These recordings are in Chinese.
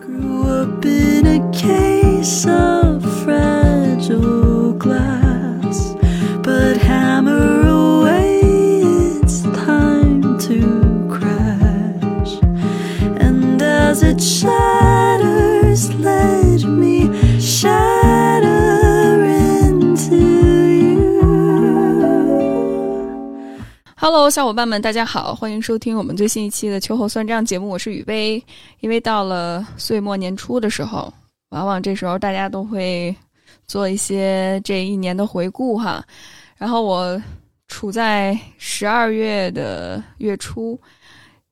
Grew up in a case of 小伙伴们，大家好，欢迎收听我们最新一期的秋后算账节目，我是雨薇。因为到了岁末年初的时候，往往这时候大家都会做一些这一年的回顾哈。然后我处在十二月的月初，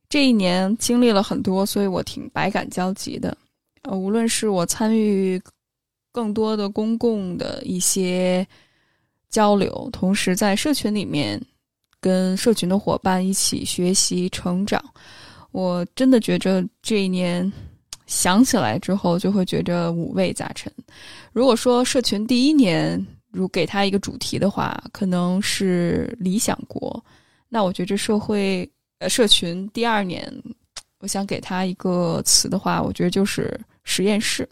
这一年经历了很多，所以我挺百感交集的。呃，无论是我参与更多的公共的一些交流，同时在社群里面。跟社群的伙伴一起学习成长，我真的觉着这一年想起来之后，就会觉着五味杂陈。如果说社群第一年，如给他一个主题的话，可能是理想国。那我觉着社会呃社群第二年，我想给他一个词的话，我觉得就是实验室。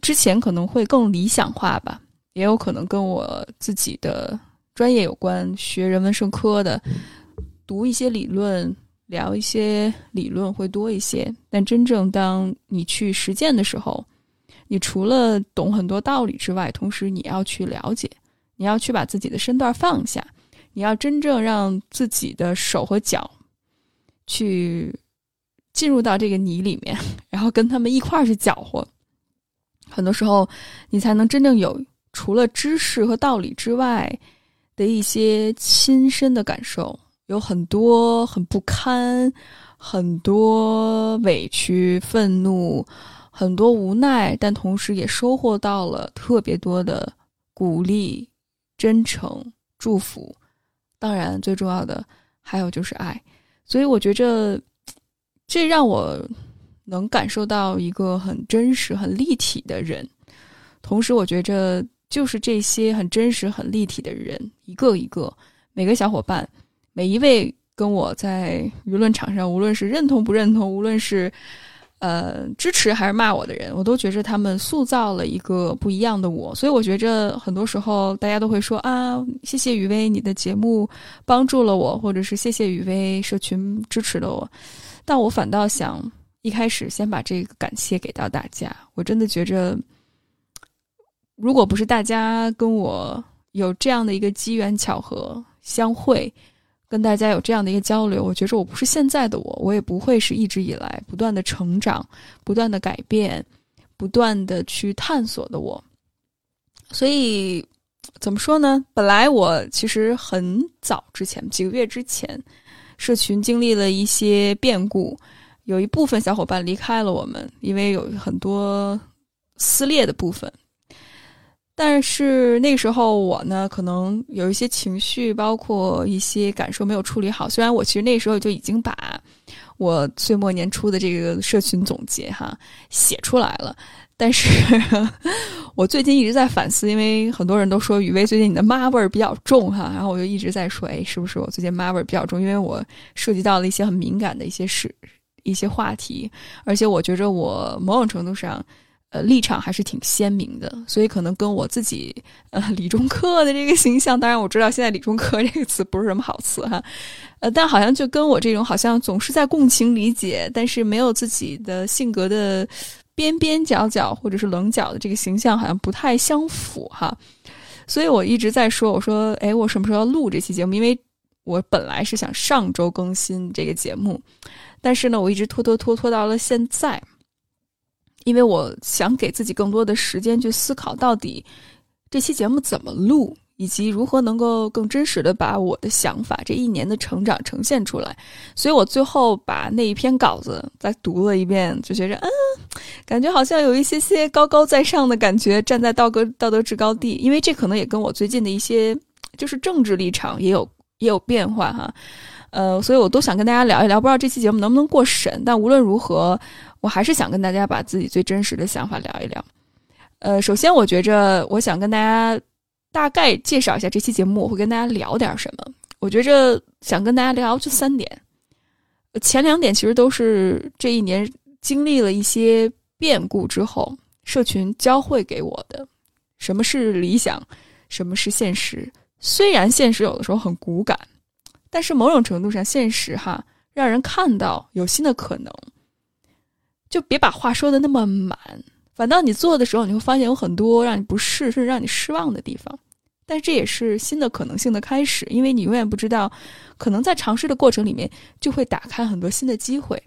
之前可能会更理想化吧，也有可能跟我自己的。专业有关，学人文社科的，读一些理论，聊一些理论会多一些。但真正当你去实践的时候，你除了懂很多道理之外，同时你要去了解，你要去把自己的身段放下，你要真正让自己的手和脚去进入到这个泥里面，然后跟他们一块儿去搅和。很多时候，你才能真正有除了知识和道理之外。的一些亲身的感受，有很多很不堪，很多委屈、愤怒，很多无奈，但同时也收获到了特别多的鼓励、真诚、祝福。当然，最重要的还有就是爱。所以，我觉着这让我能感受到一个很真实、很立体的人。同时，我觉着。就是这些很真实、很立体的人，一个一个，每个小伙伴，每一位跟我在舆论场上，无论是认同不认同，无论是呃支持还是骂我的人，我都觉着他们塑造了一个不一样的我。所以我觉着很多时候大家都会说啊，谢谢雨薇，你的节目帮助了我，或者是谢谢雨薇社群支持了我。但我反倒想一开始先把这个感谢给到大家，我真的觉着。如果不是大家跟我有这样的一个机缘巧合相会，跟大家有这样的一个交流，我觉着我不是现在的我，我也不会是一直以来不断的成长、不断的改变、不断的去探索的我。所以怎么说呢？本来我其实很早之前，几个月之前，社群经历了一些变故，有一部分小伙伴离开了我们，因为有很多撕裂的部分。但是那时候我呢，可能有一些情绪，包括一些感受没有处理好。虽然我其实那时候就已经把我岁末年初的这个社群总结哈写出来了，但是 我最近一直在反思，因为很多人都说雨薇最近你的妈味儿比较重哈，然后我就一直在说，哎，是不是我最近妈味儿比较重？因为我涉及到了一些很敏感的一些事、一些话题，而且我觉着我某种程度上。呃，立场还是挺鲜明的，所以可能跟我自己呃李中科的这个形象，当然我知道现在李中科 这个词不是什么好词哈，呃，但好像就跟我这种好像总是在共情理解，但是没有自己的性格的边边角角或者是棱角的这个形象，好像不太相符哈。所以我一直在说，我说，哎，我什么时候要录这期节目？因为我本来是想上周更新这个节目，但是呢，我一直拖拖拖拖到了现在。因为我想给自己更多的时间去思考，到底这期节目怎么录，以及如何能够更真实的把我的想法、这一年的成长呈现出来。所以我最后把那一篇稿子再读了一遍，就觉着，嗯，感觉好像有一些些高高在上的感觉，站在道德道德制高地。因为这可能也跟我最近的一些就是政治立场也有也有变化哈。呃，所以我都想跟大家聊一聊，不知道这期节目能不能过审。但无论如何。我还是想跟大家把自己最真实的想法聊一聊。呃，首先，我觉着我想跟大家大概介绍一下这期节目，我会跟大家聊点什么。我觉着想跟大家聊就三点，前两点其实都是这一年经历了一些变故之后，社群教会给我的什么是理想，什么是现实。虽然现实有的时候很骨感，但是某种程度上，现实哈让人看到有新的可能。就别把话说的那么满，反倒你做的时候，你会发现有很多让你不适，甚至让你失望的地方。但这也是新的可能性的开始，因为你永远不知道，可能在尝试的过程里面就会打开很多新的机会。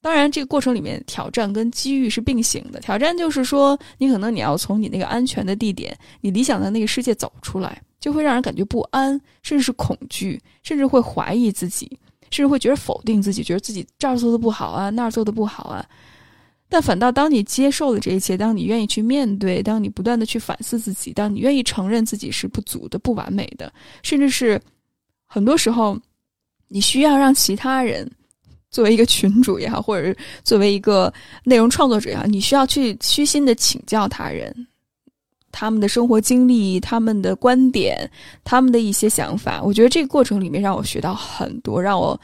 当然，这个过程里面挑战跟机遇是并行的。挑战就是说，你可能你要从你那个安全的地点，你理想的那个世界走出来，就会让人感觉不安，甚至是恐惧，甚至会怀疑自己，甚至会觉得否定自己，觉得自己这儿做的不好啊，那儿做的不好啊。但反倒，当你接受了这一切，当你愿意去面对，当你不断的去反思自己，当你愿意承认自己是不足的、不完美的，甚至是很多时候，你需要让其他人作为一个群主也好，或者是作为一个内容创作者也好，你需要去虚心的请教他人，他们的生活经历、他们的观点、他们的一些想法。我觉得这个过程里面让我学到很多，让我。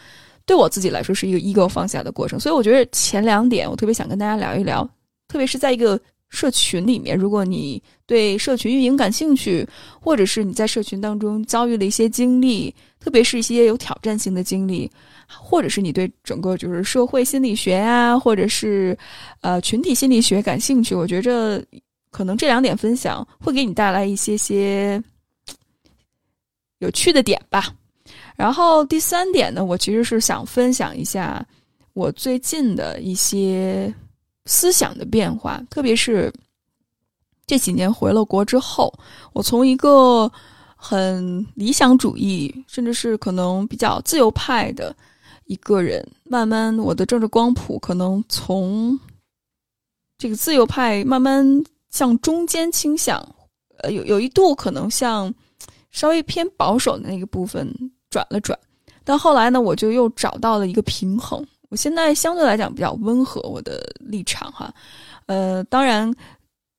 对我自己来说是一个 ego 放下的过程，所以我觉得前两点我特别想跟大家聊一聊，特别是在一个社群里面，如果你对社群运营感兴趣，或者是你在社群当中遭遇了一些经历，特别是一些有挑战性的经历，或者是你对整个就是社会心理学呀，或者是呃群体心理学感兴趣，我觉着可能这两点分享会给你带来一些些有趣的点吧。然后第三点呢，我其实是想分享一下我最近的一些思想的变化，特别是这几年回了国之后，我从一个很理想主义，甚至是可能比较自由派的一个人，慢慢我的政治光谱可能从这个自由派慢慢向中间倾向，呃，有有一度可能向稍微偏保守的那个部分。转了转，但后来呢，我就又找到了一个平衡。我现在相对来讲比较温和，我的立场哈。呃，当然，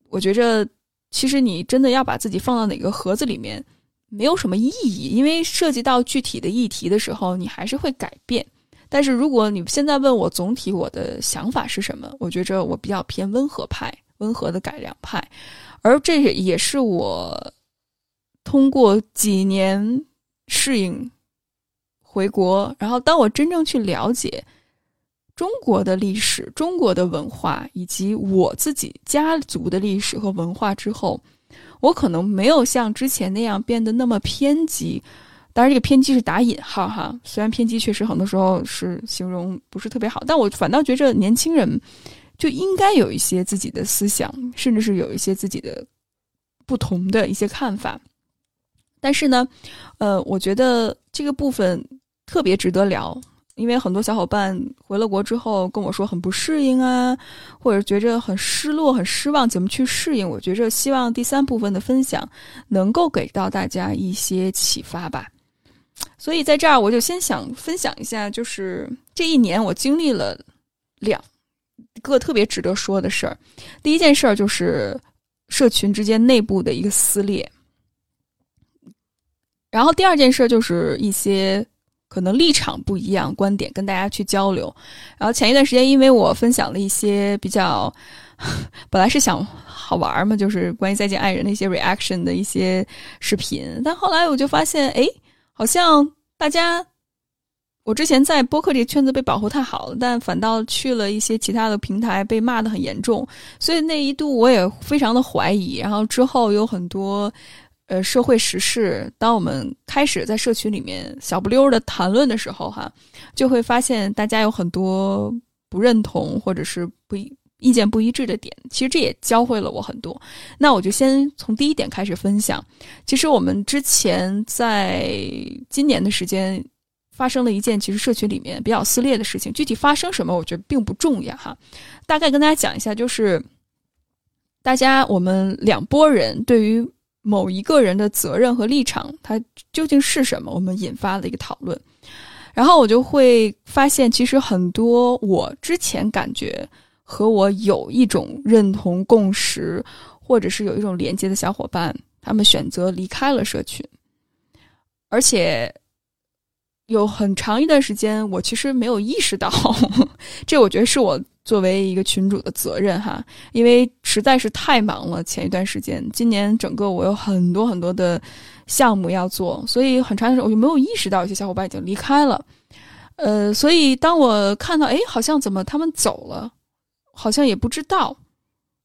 我觉着其实你真的要把自己放到哪个盒子里面，没有什么意义，因为涉及到具体的议题的时候，你还是会改变。但是如果你现在问我总体我的想法是什么，我觉着我比较偏温和派，温和的改良派，而这也是我通过几年适应。回国，然后当我真正去了解中国的历史、中国的文化以及我自己家族的历史和文化之后，我可能没有像之前那样变得那么偏激。当然，这个偏激是打引号哈，虽然偏激确实很多时候是形容不是特别好，但我反倒觉着年轻人就应该有一些自己的思想，甚至是有一些自己的不同的一些看法。但是呢，呃，我觉得这个部分。特别值得聊，因为很多小伙伴回了国之后跟我说很不适应啊，或者觉着很失落、很失望，怎么去适应？我觉着希望第三部分的分享能够给到大家一些启发吧。所以在这儿，我就先想分享一下，就是这一年我经历了两个特别值得说的事儿。第一件事儿就是社群之间内部的一个撕裂，然后第二件事就是一些。可能立场不一样，观点跟大家去交流。然后前一段时间，因为我分享了一些比较，本来是想好玩嘛，就是关于再见爱人的一些 reaction 的一些视频，但后来我就发现，哎，好像大家，我之前在播客这个圈子被保护太好了，但反倒去了一些其他的平台被骂的很严重，所以那一度我也非常的怀疑。然后之后有很多。呃，社会时事，当我们开始在社群里面小不溜的谈论的时候，哈，就会发现大家有很多不认同或者是不意见不一致的点。其实这也教会了我很多。那我就先从第一点开始分享。其实我们之前在今年的时间发生了一件其实社群里面比较撕裂的事情。具体发生什么，我觉得并不重要哈。大概跟大家讲一下，就是大家我们两拨人对于。某一个人的责任和立场，它究竟是什么？我们引发了一个讨论，然后我就会发现，其实很多我之前感觉和我有一种认同共识，或者是有一种连接的小伙伴，他们选择离开了社群，而且有很长一段时间，我其实没有意识到，这我觉得是我作为一个群主的责任哈，因为实在是太忙了。前一段时间，今年整个我有很多很多的项目要做，所以很长时间我就没有意识到有些小伙伴已经离开了。呃，所以当我看到，哎，好像怎么他们走了，好像也不知道，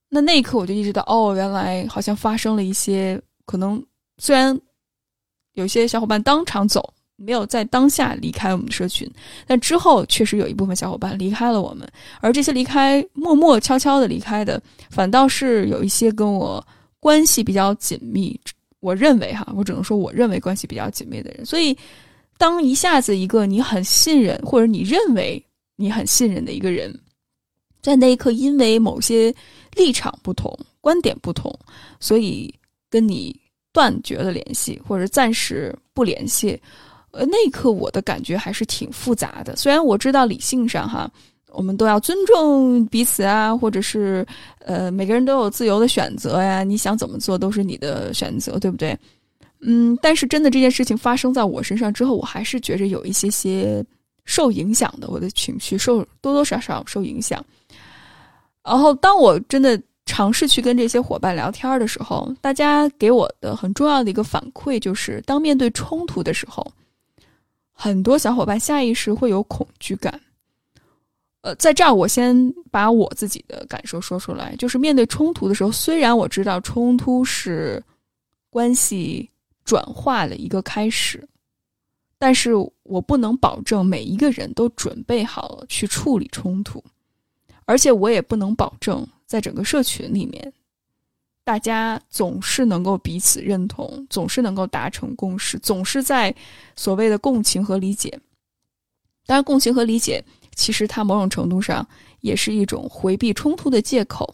那那一刻我就意识到，哦，原来好像发生了一些可能，虽然有些小伙伴当场走。没有在当下离开我们的社群，但之后确实有一部分小伙伴离开了我们，而这些离开默默悄悄的离开的，反倒是有一些跟我关系比较紧密，我认为哈，我只能说我认为关系比较紧密的人。所以，当一下子一个你很信任或者你认为你很信任的一个人，在那一刻因为某些立场不同、观点不同，所以跟你断绝了联系，或者暂时不联系。呃，那一刻我的感觉还是挺复杂的。虽然我知道理性上哈，我们都要尊重彼此啊，或者是呃，每个人都有自由的选择呀，你想怎么做都是你的选择，对不对？嗯，但是真的这件事情发生在我身上之后，我还是觉着有一些些受影响的，我的情绪受多多少少受影响。然后当我真的尝试去跟这些伙伴聊天的时候，大家给我的很重要的一个反馈就是，当面对冲突的时候。很多小伙伴下意识会有恐惧感，呃，在这儿我先把我自己的感受说出来，就是面对冲突的时候，虽然我知道冲突是关系转化的一个开始，但是我不能保证每一个人都准备好了去处理冲突，而且我也不能保证在整个社群里面。大家总是能够彼此认同，总是能够达成共识，总是在所谓的共情和理解。当然，共情和理解其实它某种程度上也是一种回避冲突的借口。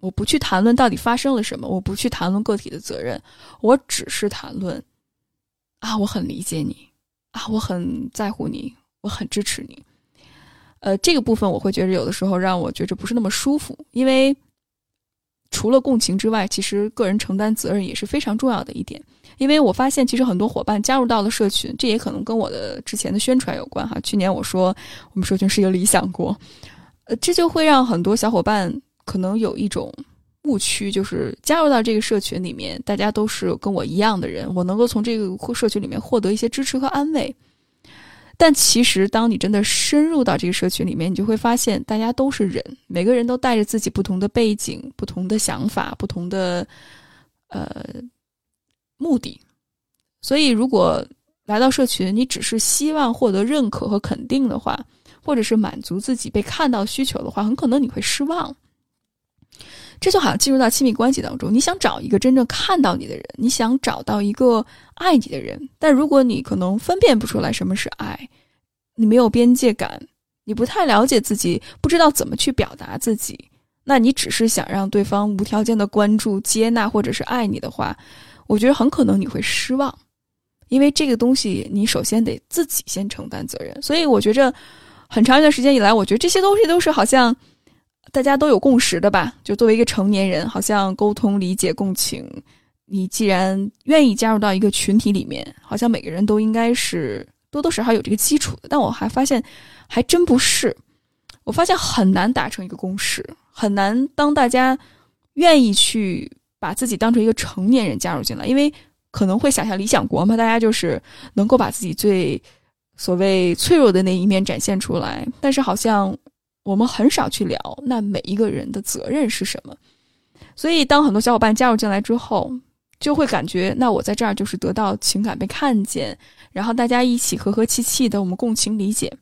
我不去谈论到底发生了什么，我不去谈论个体的责任，我只是谈论啊，我很理解你啊，我很在乎你，我很支持你。呃，这个部分我会觉得有的时候让我觉着不是那么舒服，因为。除了共情之外，其实个人承担责任也是非常重要的一点。因为我发现，其实很多伙伴加入到了社群，这也可能跟我的之前的宣传有关哈。去年我说我们社群是一个理想国，呃，这就会让很多小伙伴可能有一种误区，就是加入到这个社群里面，大家都是跟我一样的人，我能够从这个社群里面获得一些支持和安慰。但其实，当你真的深入到这个社群里面，你就会发现，大家都是人，每个人都带着自己不同的背景、不同的想法、不同的呃目的。所以，如果来到社群，你只是希望获得认可和肯定的话，或者是满足自己被看到需求的话，很可能你会失望。这就好像进入到亲密关系当中，你想找一个真正看到你的人，你想找到一个爱你的人，但如果你可能分辨不出来什么是爱，你没有边界感，你不太了解自己，不知道怎么去表达自己，那你只是想让对方无条件的关注、接纳或者是爱你的话，我觉得很可能你会失望，因为这个东西你首先得自己先承担责任。所以我觉着，很长一段时间以来，我觉得这些东西都是好像。大家都有共识的吧？就作为一个成年人，好像沟通、理解、共情。你既然愿意加入到一个群体里面，好像每个人都应该是多多少少有这个基础的。但我还发现，还真不是。我发现很难达成一个共识，很难当大家愿意去把自己当成一个成年人加入进来，因为可能会想象理想国嘛，大家就是能够把自己最所谓脆弱的那一面展现出来，但是好像。我们很少去聊那每一个人的责任是什么，所以当很多小伙伴加入进来之后，就会感觉那我在这儿就是得到情感被看见，然后大家一起和和气气的，我们共情理解。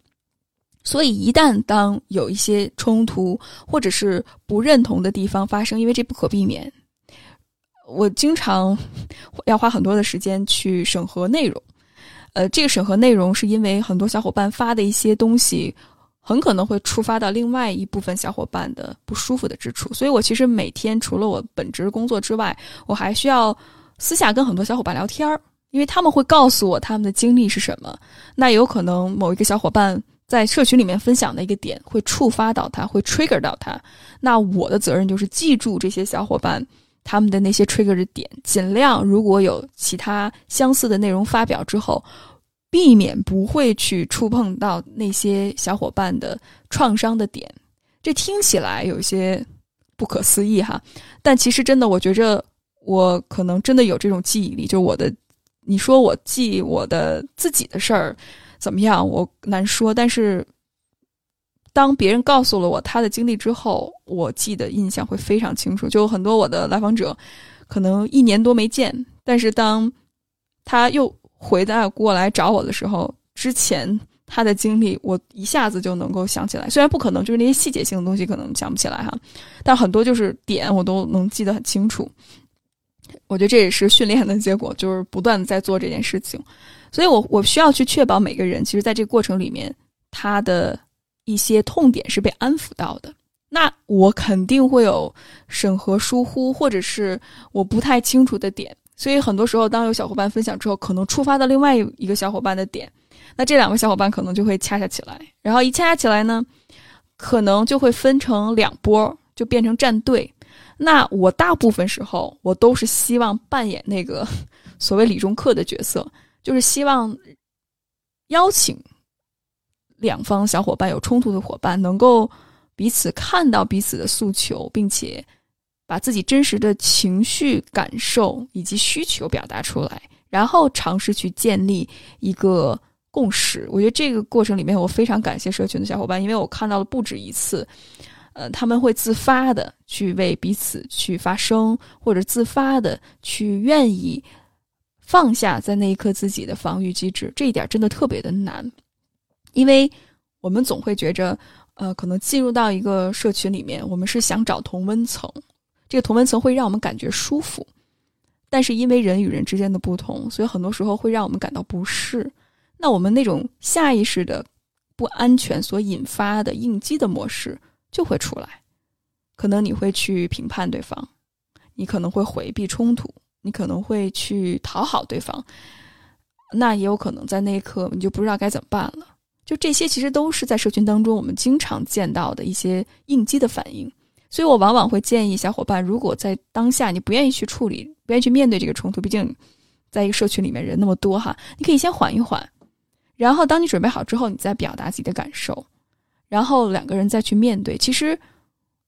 所以一旦当有一些冲突或者是不认同的地方发生，因为这不可避免，我经常要花很多的时间去审核内容。呃，这个审核内容是因为很多小伙伴发的一些东西。很可能会触发到另外一部分小伙伴的不舒服的之处，所以我其实每天除了我本职工作之外，我还需要私下跟很多小伙伴聊天儿，因为他们会告诉我他们的经历是什么。那有可能某一个小伙伴在社群里面分享的一个点会触发到他，会 trigger 到他。那我的责任就是记住这些小伙伴他们的那些 trigger 的点，尽量如果有其他相似的内容发表之后。避免不会去触碰到那些小伙伴的创伤的点。这听起来有些不可思议哈，但其实真的，我觉着我可能真的有这种记忆力，就我的，你说我记我的自己的事儿怎么样，我难说，但是。当别人告诉了我他的经历之后，我记得印象会非常清楚。就很多我的来访者，可能一年多没见，但是当他又回到过来找我的时候，之前他的经历，我一下子就能够想起来。虽然不可能，就是那些细节性的东西可能想不起来哈，但很多就是点我都能记得很清楚。我觉得这也是训练的结果，就是不断的在做这件事情。所以我我需要去确保每个人，其实在这个过程里面，他的。一些痛点是被安抚到的，那我肯定会有审核疏忽，或者是我不太清楚的点。所以很多时候，当有小伙伴分享之后，可能触发到另外一个小伙伴的点，那这两个小伙伴可能就会掐掐起来，然后一掐掐起来呢，可能就会分成两波，就变成战队。那我大部分时候，我都是希望扮演那个 所谓理中客的角色，就是希望邀请。两方小伙伴有冲突的伙伴，能够彼此看到彼此的诉求，并且把自己真实的情绪感受以及需求表达出来，然后尝试去建立一个共识。我觉得这个过程里面，我非常感谢社群的小伙伴，因为我看到了不止一次，呃，他们会自发的去为彼此去发声，或者自发的去愿意放下在那一刻自己的防御机制。这一点真的特别的难。因为我们总会觉着，呃，可能进入到一个社群里面，我们是想找同温层，这个同温层会让我们感觉舒服。但是因为人与人之间的不同，所以很多时候会让我们感到不适。那我们那种下意识的不安全所引发的应激的模式就会出来，可能你会去评判对方，你可能会回避冲突，你可能会去讨好对方，那也有可能在那一刻你就不知道该怎么办了。就这些，其实都是在社群当中我们经常见到的一些应激的反应，所以我往往会建议小伙伴，如果在当下你不愿意去处理、不愿意去面对这个冲突，毕竟在一个社群里面人那么多哈，你可以先缓一缓，然后当你准备好之后，你再表达自己的感受，然后两个人再去面对。其实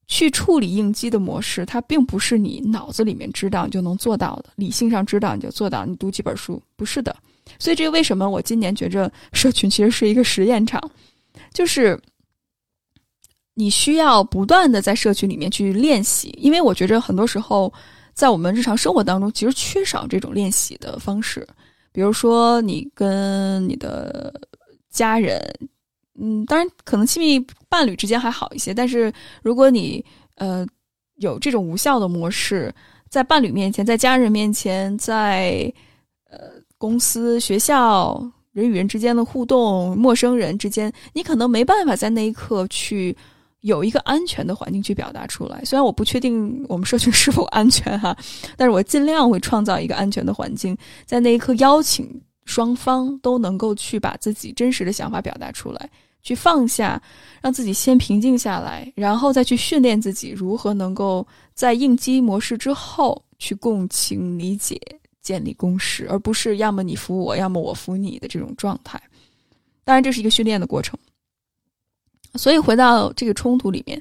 去处理应激的模式，它并不是你脑子里面知道你就能做到的，理性上知道你就做到，你读几本书不是的。所以，这个为什么我今年觉着社群其实是一个实验场，就是你需要不断的在社群里面去练习，因为我觉着很多时候在我们日常生活当中，其实缺少这种练习的方式。比如说，你跟你的家人，嗯，当然可能亲密伴侣之间还好一些，但是如果你呃有这种无效的模式，在伴侣面前，在家人面前，在呃。公司、学校人与人之间的互动，陌生人之间，你可能没办法在那一刻去有一个安全的环境去表达出来。虽然我不确定我们社群是否安全哈，但是我尽量会创造一个安全的环境，在那一刻邀请双方都能够去把自己真实的想法表达出来，去放下，让自己先平静下来，然后再去训练自己如何能够在应激模式之后去共情理解。建立共识，而不是要么你服我，要么我服你的这种状态。当然，这是一个训练的过程。所以回到这个冲突里面，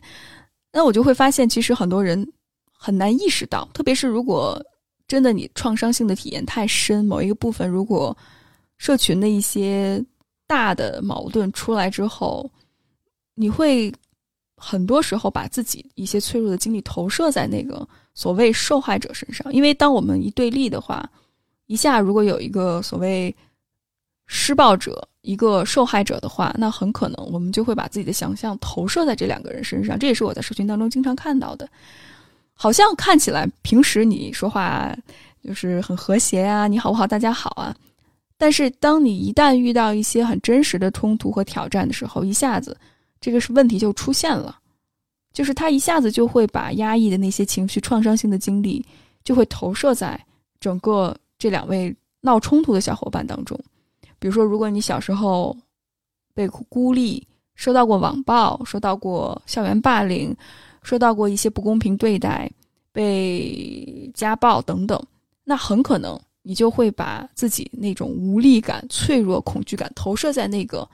那我就会发现，其实很多人很难意识到，特别是如果真的你创伤性的体验太深，某一个部分如果社群的一些大的矛盾出来之后，你会很多时候把自己一些脆弱的经历投射在那个。所谓受害者身上，因为当我们一对立的话，一下如果有一个所谓施暴者、一个受害者的话，那很可能我们就会把自己的想象投射在这两个人身上。这也是我在社群当中经常看到的。好像看起来平时你说话就是很和谐啊，你好不好，大家好啊。但是当你一旦遇到一些很真实的冲突和挑战的时候，一下子这个是问题就出现了。就是他一下子就会把压抑的那些情绪、创伤性的经历，就会投射在整个这两位闹冲突的小伙伴当中。比如说，如果你小时候被孤立、受到过网暴、受到过校园霸凌、受到过一些不公平对待、被家暴等等，那很可能你就会把自己那种无力感、脆弱、恐惧感投射在那个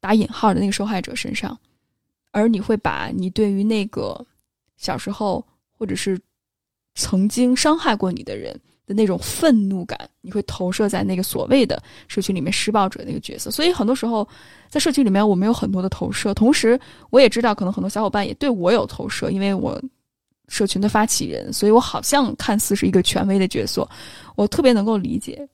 打引号的那个受害者身上，而你会把你对于那个小时候或者是曾经伤害过你的人的那种愤怒感，你会投射在那个所谓的社区里面施暴者那个角色。所以很多时候在社区里面，我们有很多的投射，同时我也知道，可能很多小伙伴也对我有投射，因为我。社群的发起人，所以我好像看似是一个权威的角色，我特别能够理解。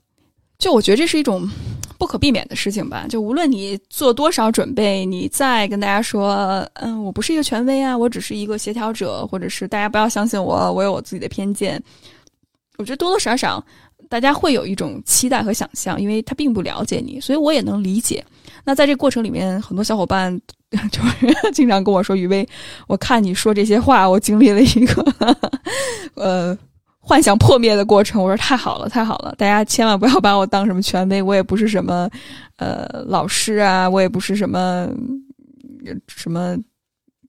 就我觉得这是一种不可避免的事情吧。就无论你做多少准备，你再跟大家说，嗯，我不是一个权威啊，我只是一个协调者，或者是大家不要相信我，我有我自己的偏见。我觉得多多少少大家会有一种期待和想象，因为他并不了解你，所以我也能理解。那在这个过程里面，很多小伙伴。就是经常跟我说：“雨薇，我看你说这些话，我经历了一个呃幻想破灭的过程。”我说：“太好了，太好了！大家千万不要把我当什么权威，我也不是什么呃老师啊，我也不是什么什么，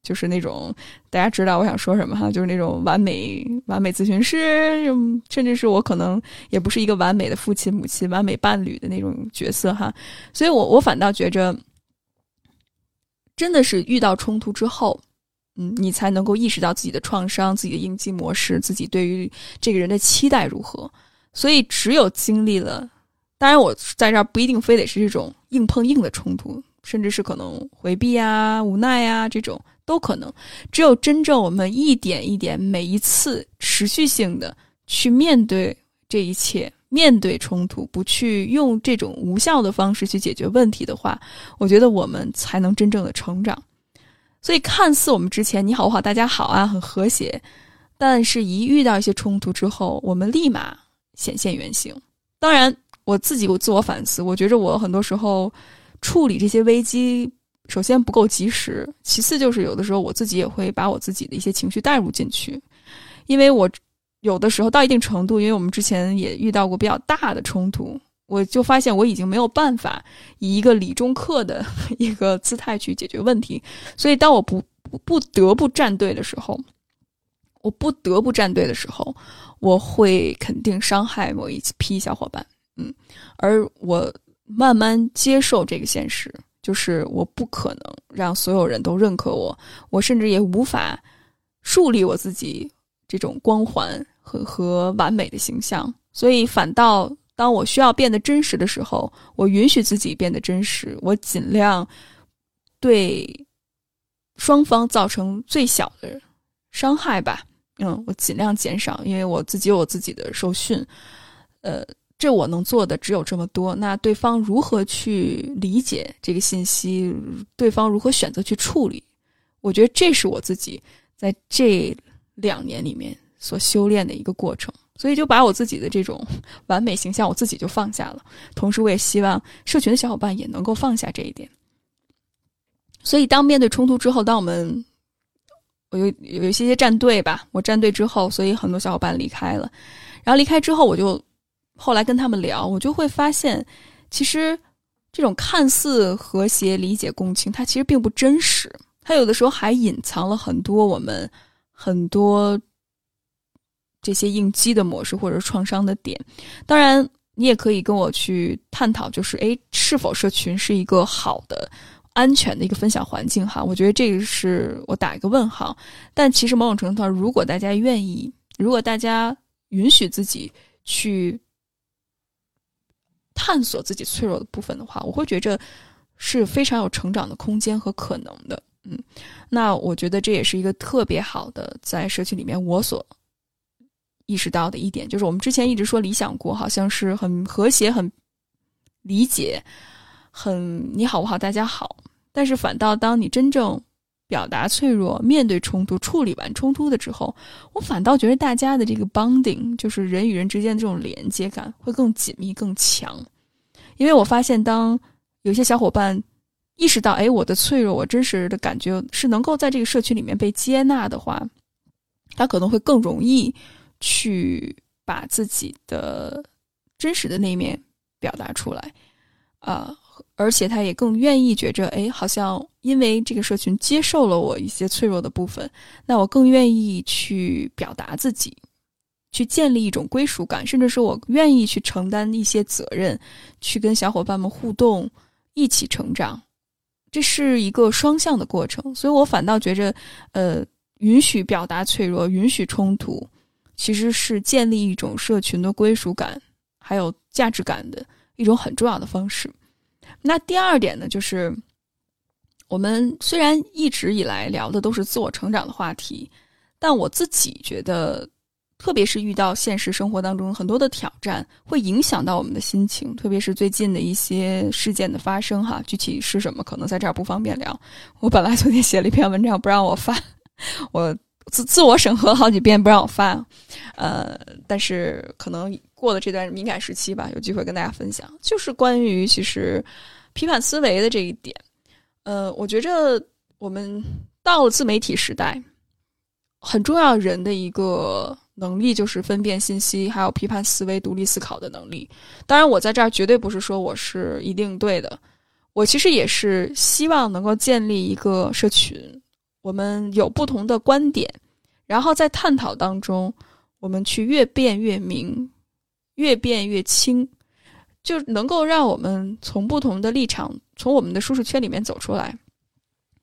就是那种大家知道我想说什么哈，就是那种完美完美咨询师，甚至是我可能也不是一个完美的父亲、母亲、完美伴侣的那种角色哈。所以我我反倒觉着。”真的是遇到冲突之后，嗯，你才能够意识到自己的创伤、自己的应激模式、自己对于这个人的期待如何。所以，只有经历了，当然我在这儿不一定非得是这种硬碰硬的冲突，甚至是可能回避啊、无奈啊这种都可能。只有真正我们一点一点、每一次持续性的去面对这一切。面对冲突，不去用这种无效的方式去解决问题的话，我觉得我们才能真正的成长。所以，看似我们之前你好我好大家好啊，很和谐，但是一遇到一些冲突之后，我们立马显现原形。当然，我自己我自我反思，我觉着我很多时候处理这些危机，首先不够及时，其次就是有的时候我自己也会把我自己的一些情绪带入进去，因为我。有的时候到一定程度，因为我们之前也遇到过比较大的冲突，我就发现我已经没有办法以一个理中客的 一个姿态去解决问题。所以，当我不不得不站队的时候，我不得不站队的时候，我会肯定伤害某一批小伙伴。嗯，而我慢慢接受这个现实，就是我不可能让所有人都认可我，我甚至也无法树立我自己这种光环。和和完美的形象，所以反倒当我需要变得真实的时候，我允许自己变得真实，我尽量对双方造成最小的伤害吧。嗯，我尽量减少，因为我自己有我自己的受训，呃，这我能做的只有这么多。那对方如何去理解这个信息？对方如何选择去处理？我觉得这是我自己在这两年里面。所修炼的一个过程，所以就把我自己的这种完美形象，我自己就放下了。同时，我也希望社群的小伙伴也能够放下这一点。所以，当面对冲突之后，当我们我有有一些些站队吧，我站队之后，所以很多小伙伴离开了。然后离开之后，我就后来跟他们聊，我就会发现，其实这种看似和谐、理解、共情，它其实并不真实。它有的时候还隐藏了很多我们很多。这些应激的模式或者创伤的点，当然你也可以跟我去探讨，就是诶，是否社群是一个好的、安全的一个分享环境？哈，我觉得这个是我打一个问号。但其实某种程度上，如果大家愿意，如果大家允许自己去探索自己脆弱的部分的话，我会觉着是非常有成长的空间和可能的。嗯，那我觉得这也是一个特别好的在社区里面我所。意识到的一点就是，我们之前一直说理想国好像是很和谐、很理解、很你好我好大家好，但是反倒当你真正表达脆弱、面对冲突、处理完冲突的之后，我反倒觉得大家的这个 bonding，就是人与人之间的这种连接感会更紧密、更强。因为我发现，当有些小伙伴意识到，哎，我的脆弱，我真实的感觉是能够在这个社区里面被接纳的话，他可能会更容易。去把自己的真实的那一面表达出来，啊，而且他也更愿意觉着，哎，好像因为这个社群接受了我一些脆弱的部分，那我更愿意去表达自己，去建立一种归属感，甚至是我愿意去承担一些责任，去跟小伙伴们互动，一起成长。这是一个双向的过程，所以我反倒觉着，呃，允许表达脆弱，允许冲突，其实是建立一种社群的归属感，还有价值感的一种很重要的方式。那第二点呢，就是我们虽然一直以来聊的都是自我成长的话题，但我自己觉得。特别是遇到现实生活当中很多的挑战，会影响到我们的心情。特别是最近的一些事件的发生，哈，具体是什么，可能在这儿不方便聊。我本来昨天写了一篇文章，不让我发，我自自我审核好几遍，不让我发。呃，但是可能过了这段敏感时期吧，有机会跟大家分享，就是关于其实批判思维的这一点。呃，我觉着我们到了自媒体时代，很重要人的一个。能力就是分辨信息，还有批判思维、独立思考的能力。当然，我在这儿绝对不是说我是一定对的。我其实也是希望能够建立一个社群，我们有不同的观点，然后在探讨当中，我们去越辩越明，越变越轻，就能够让我们从不同的立场，从我们的舒适圈里面走出来，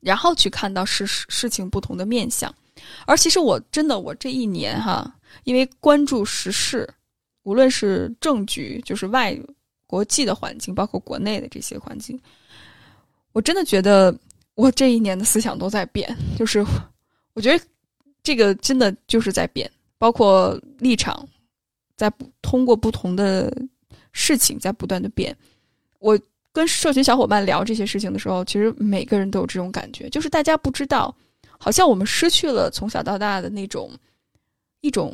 然后去看到事事情不同的面相。而其实我真的，我这一年哈。因为关注时事，无论是政局，就是外国际的环境，包括国内的这些环境，我真的觉得我这一年的思想都在变。就是我觉得这个真的就是在变，包括立场在通过不同的事情在不断的变。我跟社群小伙伴聊这些事情的时候，其实每个人都有这种感觉，就是大家不知道，好像我们失去了从小到大的那种。一种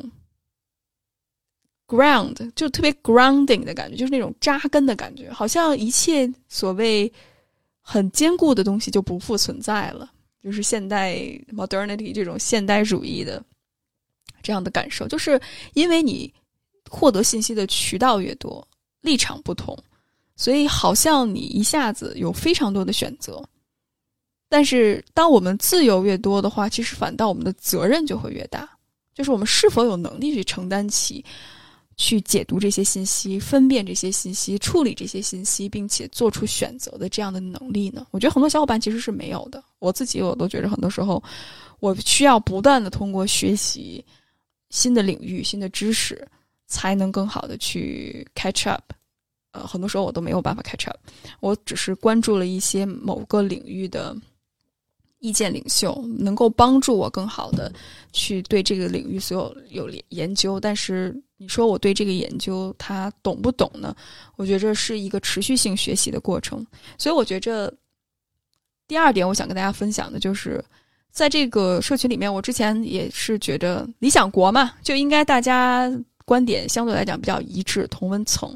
ground 就特别 grounding 的感觉，就是那种扎根的感觉，好像一切所谓很坚固的东西就不复存在了，就是现代 modernity 这种现代主义的这样的感受，就是因为你获得信息的渠道越多，立场不同，所以好像你一下子有非常多的选择。但是当我们自由越多的话，其实反倒我们的责任就会越大。就是我们是否有能力去承担起、去解读这些信息、分辨这些信息、处理这些信息，并且做出选择的这样的能力呢？我觉得很多小伙伴其实是没有的。我自己我都觉得，很多时候我需要不断的通过学习新的领域、新的知识，才能更好的去 catch up。呃，很多时候我都没有办法 catch up，我只是关注了一些某个领域的。意见领袖能够帮助我更好的去对这个领域所有有研究，但是你说我对这个研究他懂不懂呢？我觉着是一个持续性学习的过程。所以我觉着第二点，我想跟大家分享的就是，在这个社群里面，我之前也是觉着理想国嘛，就应该大家观点相对来讲比较一致，同温层。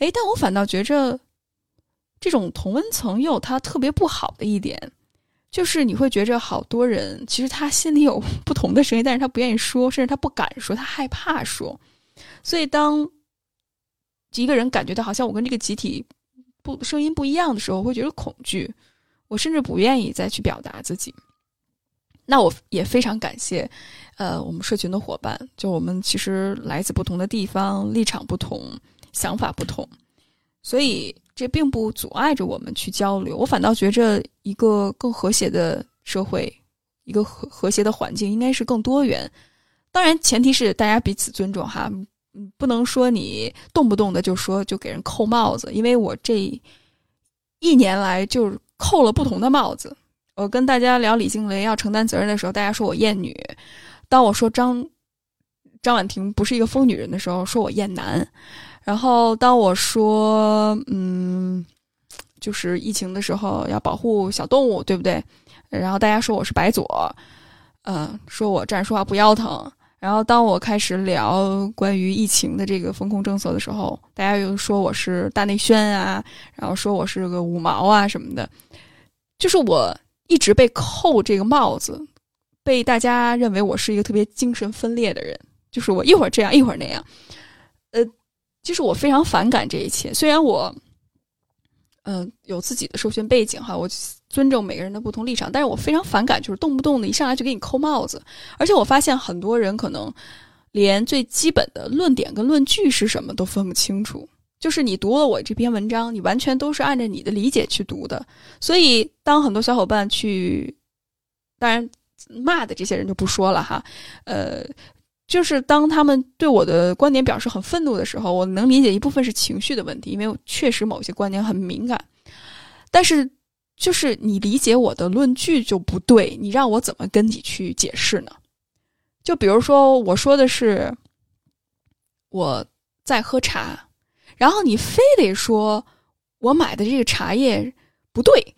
诶，但我反倒觉着这种同温层又有它特别不好的一点。就是你会觉着好多人其实他心里有不同的声音，但是他不愿意说，甚至他不敢说，他害怕说。所以当一个人感觉到好像我跟这个集体不声音不一样的时候，会觉得恐惧，我甚至不愿意再去表达自己。那我也非常感谢，呃，我们社群的伙伴，就我们其实来自不同的地方，立场不同，想法不同，所以。这并不阻碍着我们去交流，我反倒觉着一个更和谐的社会，一个和和谐的环境应该是更多元。当然，前提是大家彼此尊重哈，不能说你动不动的就说就给人扣帽子。因为我这一年来就扣了不同的帽子。我跟大家聊李静蕾要承担责任的时候，大家说我厌女；当我说张张婉婷不是一个疯女人的时候，说我厌男。然后，当我说“嗯，就是疫情的时候要保护小动物，对不对？”然后大家说我是白左，嗯，说我站着说话不腰疼。然后当我开始聊关于疫情的这个风控政策的时候，大家又说我是大内宣啊，然后说我是个五毛啊什么的。就是我一直被扣这个帽子，被大家认为我是一个特别精神分裂的人，就是我一会儿这样一会儿那样，呃。其实我非常反感这一切。虽然我，嗯，有自己的受训背景哈，我尊重每个人的不同立场，但是我非常反感，就是动不动的一上来就给你扣帽子。而且我发现很多人可能连最基本的论点跟论据是什么都分不清楚。就是你读了我这篇文章，你完全都是按照你的理解去读的。所以，当很多小伙伴去，当然骂的这些人就不说了哈，呃，就是当他们对我的观点表示很愤怒的时候，我能理解一部分是情绪的问题，因为确实某些观点很敏感。但是，就是你理解我的论据就不对，你让我怎么跟你去解释呢？就比如说，我说的是我在喝茶。然后你非得说，我买的这个茶叶不对，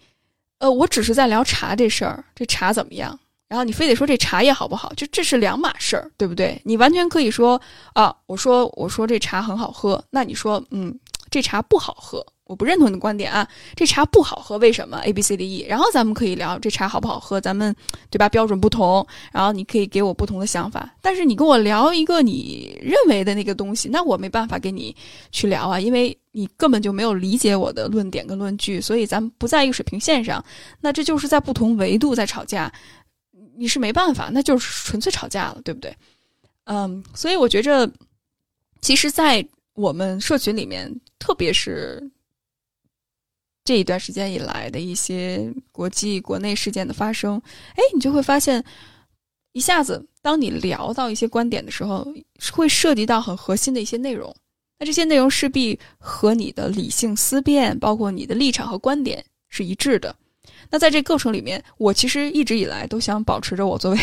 呃，我只是在聊茶这事儿，这茶怎么样？然后你非得说这茶叶好不好？就这是两码事儿，对不对？你完全可以说啊，我说我说这茶很好喝，那你说嗯，这茶不好喝。我不认同你的观点啊，这茶不好喝，为什么？A B C D E，然后咱们可以聊这茶好不好喝，咱们对吧？标准不同，然后你可以给我不同的想法，但是你跟我聊一个你认为的那个东西，那我没办法跟你去聊啊，因为你根本就没有理解我的论点跟论据，所以咱们不在一个水平线上，那这就是在不同维度在吵架，你是没办法，那就是纯粹吵架了，对不对？嗯，所以我觉着，其实，在我们社群里面，特别是。这一段时间以来的一些国际、国内事件的发生，哎，你就会发现，一下子，当你聊到一些观点的时候，会涉及到很核心的一些内容。那这些内容势必和你的理性思辨，包括你的立场和观点是一致的。那在这过程里面，我其实一直以来都想保持着我作为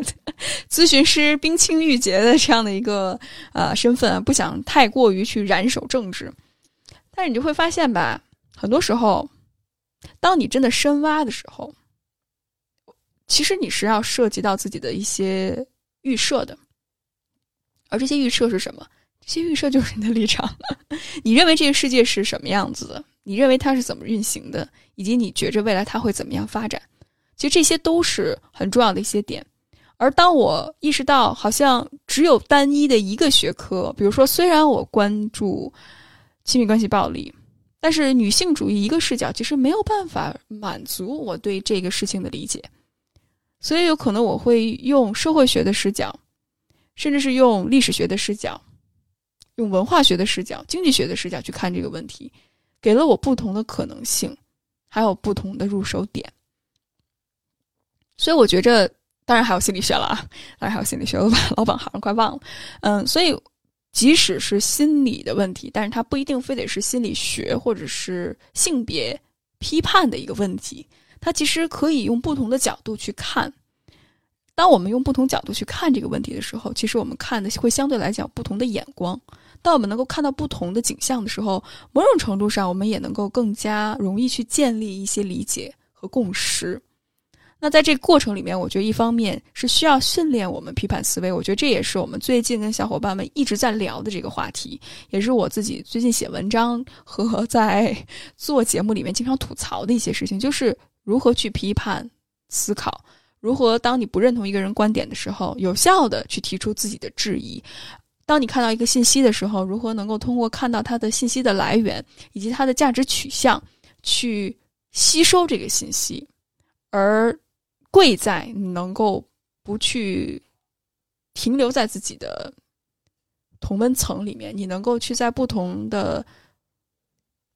咨询师冰清玉洁的这样的一个呃身份，不想太过于去燃手政治。但是你就会发现吧。很多时候，当你真的深挖的时候，其实你是要涉及到自己的一些预设的，而这些预设是什么？这些预设就是你的立场。你认为这个世界是什么样子的？你认为它是怎么运行的？以及你觉着未来它会怎么样发展？其实这些都是很重要的一些点。而当我意识到，好像只有单一的一个学科，比如说，虽然我关注亲密关系暴力。但是女性主义一个视角其实没有办法满足我对这个事情的理解，所以有可能我会用社会学的视角，甚至是用历史学的视角，用文化学的视角、经济学的视角去看这个问题，给了我不同的可能性，还有不同的入手点。所以我觉着，当然还有心理学了啊，当然还有心理学，我 把老本行快忘了。嗯，所以。即使是心理的问题，但是它不一定非得是心理学或者是性别批判的一个问题，它其实可以用不同的角度去看。当我们用不同角度去看这个问题的时候，其实我们看的会相对来讲不同的眼光。当我们能够看到不同的景象的时候，某种程度上，我们也能够更加容易去建立一些理解和共识。那在这个过程里面，我觉得一方面是需要训练我们批判思维，我觉得这也是我们最近跟小伙伴们一直在聊的这个话题，也是我自己最近写文章和 在做节目里面经常吐槽的一些事情，就是如何去批判思考，如何当你不认同一个人观点的时候，有效的去提出自己的质疑；当你看到一个信息的时候，如何能够通过看到它的信息的来源以及它的价值取向，去吸收这个信息，而。贵在你能够不去停留在自己的同温层里面，你能够去在不同的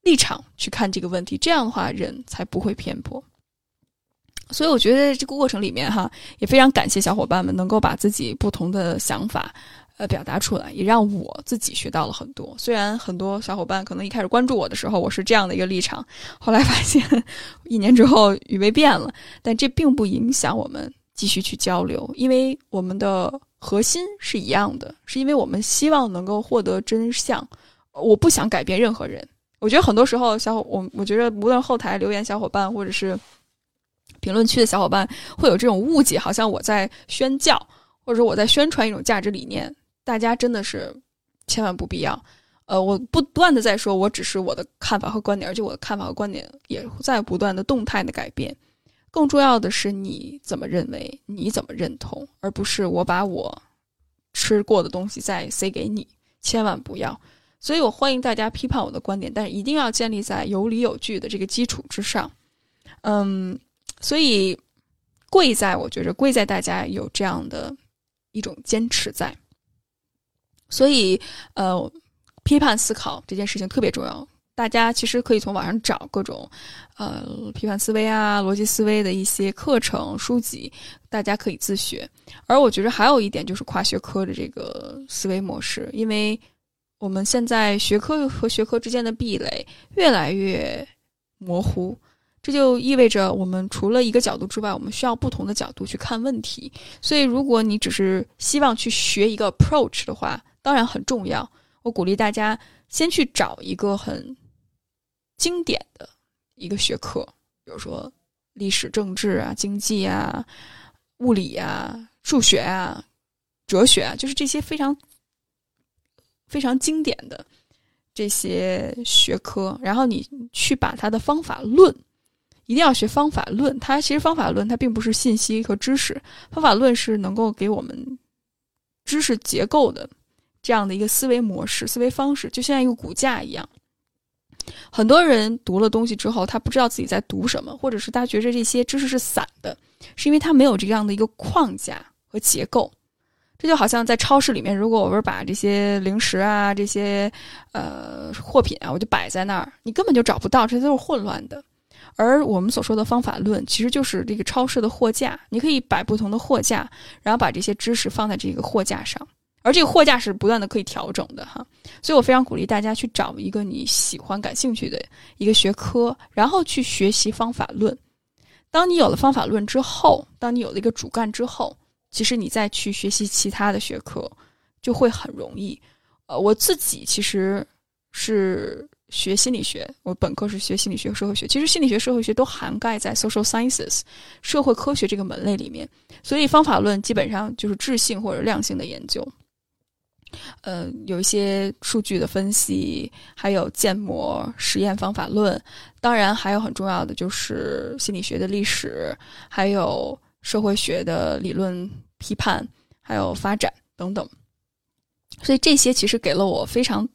立场去看这个问题，这样的话人才不会偏颇。所以我觉得这个过程里面哈，也非常感谢小伙伴们能够把自己不同的想法。呃，表达出来也让我自己学到了很多。虽然很多小伙伴可能一开始关注我的时候，我是这样的一个立场，后来发现一年之后语味变了，但这并不影响我们继续去交流，因为我们的核心是一样的，是因为我们希望能够获得真相。我不想改变任何人。我觉得很多时候，小伙我我觉得无论后台留言小伙伴，或者是评论区的小伙伴，会有这种误解，好像我在宣教，或者说我在宣传一种价值理念。大家真的是千万不必要，呃，我不断的在说，我只是我的看法和观点，而且我的看法和观点也在不断的动态的改变。更重要的是你怎么认为，你怎么认同，而不是我把我吃过的东西再塞给你，千万不要。所以我欢迎大家批判我的观点，但是一定要建立在有理有据的这个基础之上。嗯，所以贵在我觉着贵在大家有这样的一种坚持在。所以，呃，批判思考这件事情特别重要。大家其实可以从网上找各种，呃，批判思维啊、逻辑思维的一些课程书籍，大家可以自学。而我觉得还有一点就是跨学科的这个思维模式，因为我们现在学科和学科之间的壁垒越来越模糊，这就意味着我们除了一个角度之外，我们需要不同的角度去看问题。所以，如果你只是希望去学一个 approach 的话，当然很重要。我鼓励大家先去找一个很。经典的一个学科，比如说历史、政治啊、经济啊、物理啊、数学啊、哲学啊，就是这些非常非常经典的这些学科。然后你去把它的方法论，一定要学方法论。它其实方法论它并不是信息和知识，方法论是能够给我们知识结构的这样的一个思维模式、思维方式，就像一个骨架一样。很多人读了东西之后，他不知道自己在读什么，或者是他觉着这些知识是散的，是因为他没有这样的一个框架和结构。这就好像在超市里面，如果我不是把这些零食啊、这些呃货品啊，我就摆在那儿，你根本就找不到，这都是混乱的。而我们所说的方法论，其实就是这个超市的货架，你可以摆不同的货架，然后把这些知识放在这个货架上。而这个货架是不断的可以调整的哈，所以我非常鼓励大家去找一个你喜欢、感兴趣的一个学科，然后去学习方法论。当你有了方法论之后，当你有了一个主干之后，其实你再去学习其他的学科就会很容易。呃，我自己其实是学心理学，我本科是学心理学社会学，其实心理学、社会学都涵盖在 social sciences 社会科学这个门类里面，所以方法论基本上就是质性或者量性的研究。呃，有一些数据的分析，还有建模、实验方法论，当然还有很重要的就是心理学的历史，还有社会学的理论批判，还有发展等等。所以这些其实给了我非常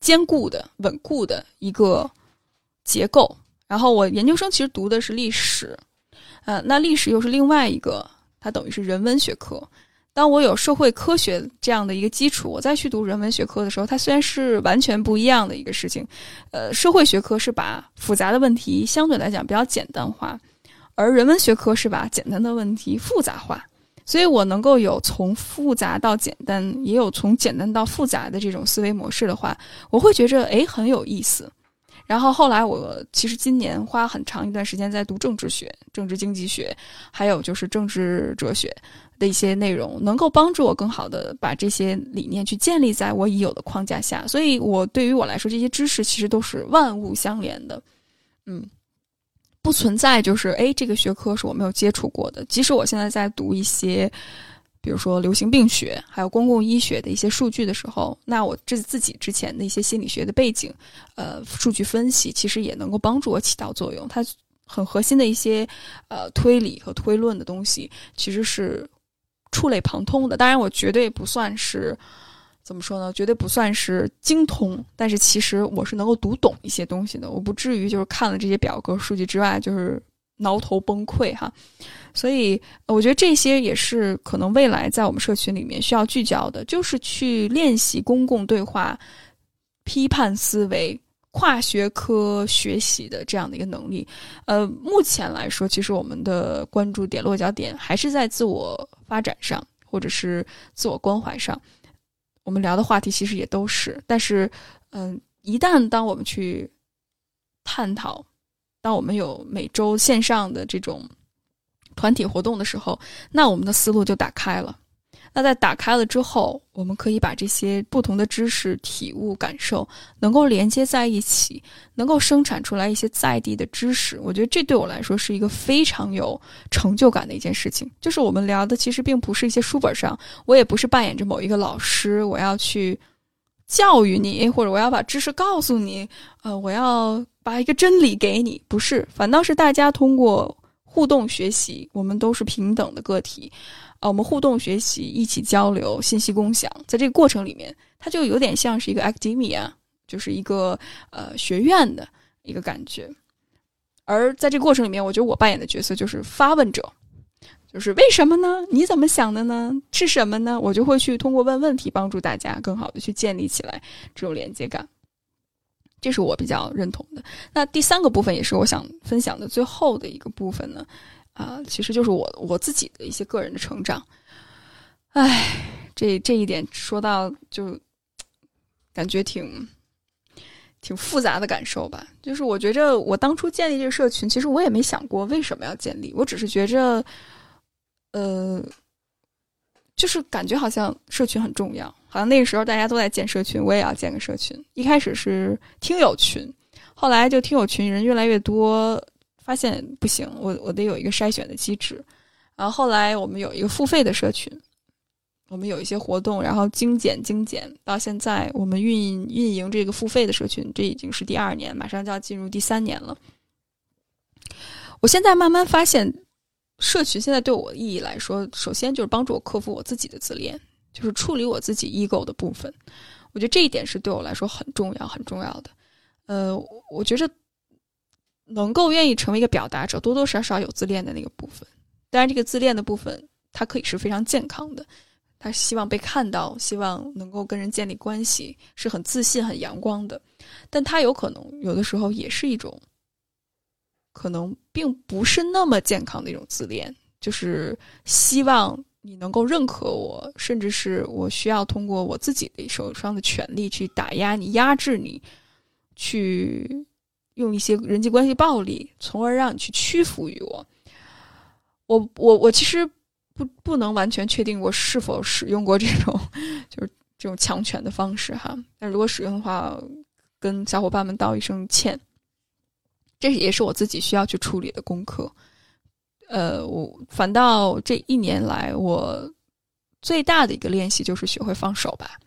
坚固的、稳固的一个结构。然后我研究生其实读的是历史，呃，那历史又是另外一个，它等于是人文学科。当我有社会科学这样的一个基础，我再去读人文学科的时候，它虽然是完全不一样的一个事情。呃，社会学科是把复杂的问题相对来讲比较简单化，而人文学科是把简单的问题复杂化。所以我能够有从复杂到简单，也有从简单到复杂的这种思维模式的话，我会觉着诶很有意思。然后后来我其实今年花很长一段时间在读政治学、政治经济学，还有就是政治哲学。的一些内容能够帮助我更好的把这些理念去建立在我已有的框架下，所以我对于我来说，这些知识其实都是万物相连的，嗯，不存在就是哎，这个学科是我没有接触过的。即使我现在在读一些，比如说流行病学，还有公共医学的一些数据的时候，那我这自己之前的一些心理学的背景，呃，数据分析其实也能够帮助我起到作用。它很核心的一些呃推理和推论的东西，其实是。触类旁通的，当然我绝对不算是怎么说呢？绝对不算是精通，但是其实我是能够读懂一些东西的。我不至于就是看了这些表格数据之外，就是挠头崩溃哈。所以我觉得这些也是可能未来在我们社群里面需要聚焦的，就是去练习公共对话、批判思维、跨学科学习的这样的一个能力。呃，目前来说，其实我们的关注点、落脚点还是在自我。发展上，或者是自我关怀上，我们聊的话题其实也都是。但是，嗯，一旦当我们去探讨，当我们有每周线上的这种团体活动的时候，那我们的思路就打开了。那在打开了之后，我们可以把这些不同的知识、体悟、感受能够连接在一起，能够生产出来一些在地的知识。我觉得这对我来说是一个非常有成就感的一件事情。就是我们聊的其实并不是一些书本上，我也不是扮演着某一个老师，我要去教育你，或者我要把知识告诉你，呃，我要把一个真理给你，不是，反倒是大家通过互动学习，我们都是平等的个体。啊，我们互动学习，一起交流，信息共享，在这个过程里面，它就有点像是一个 academia，就是一个呃学院的一个感觉。而在这个过程里面，我觉得我扮演的角色就是发问者，就是为什么呢？你怎么想的呢？是什么呢？我就会去通过问问题帮助大家更好的去建立起来这种连接感。这是我比较认同的。那第三个部分也是我想分享的最后的一个部分呢，啊，其实就是我我自己的一些个人的成长。唉，这这一点说到就感觉挺挺复杂的感受吧。就是我觉着我当初建立这个社群，其实我也没想过为什么要建立，我只是觉着，呃，就是感觉好像社群很重要。好像那个时候大家都在建社群，我也要建个社群。一开始是听友群，后来就听友群人越来越多，发现不行，我我得有一个筛选的机制。然后后来我们有一个付费的社群，我们有一些活动，然后精简精简，到现在我们运营运营这个付费的社群，这已经是第二年，马上就要进入第三年了。我现在慢慢发现，社群现在对我意义来说，首先就是帮助我克服我自己的自恋。就是处理我自己 ego 的部分，我觉得这一点是对我来说很重要、很重要的。呃，我觉着能够愿意成为一个表达者，多多少少有自恋的那个部分。当然，这个自恋的部分，它可以是非常健康的，他希望被看到，希望能够跟人建立关系，是很自信、很阳光的。但他有可能有的时候也是一种，可能并不是那么健康的一种自恋，就是希望。你能够认可我，甚至是我需要通过我自己的手上的权利去打压你、压制你，去用一些人际关系暴力，从而让你去屈服于我。我我我其实不不能完全确定我是否使用过这种就是这种强权的方式哈。但如果使用的话，跟小伙伴们道一声歉。这也是我自己需要去处理的功课。呃，我反倒这一年来，我最大的一个练习就是学会放手吧。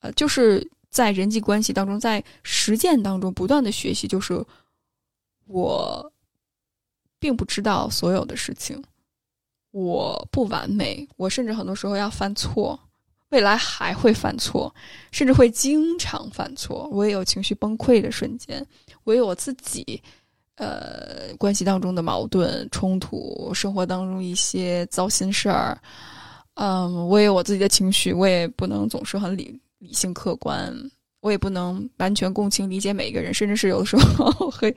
呃，就是在人际关系当中，在实践当中不断的学习，就是我并不知道所有的事情，我不完美，我甚至很多时候要犯错，未来还会犯错，甚至会经常犯错。我也有情绪崩溃的瞬间，我有我自己。呃，关系当中的矛盾冲突，生活当中一些糟心事儿，嗯，我也有我自己的情绪，我也不能总是很理理性客观，我也不能完全共情理解每一个人，甚至是有的时候会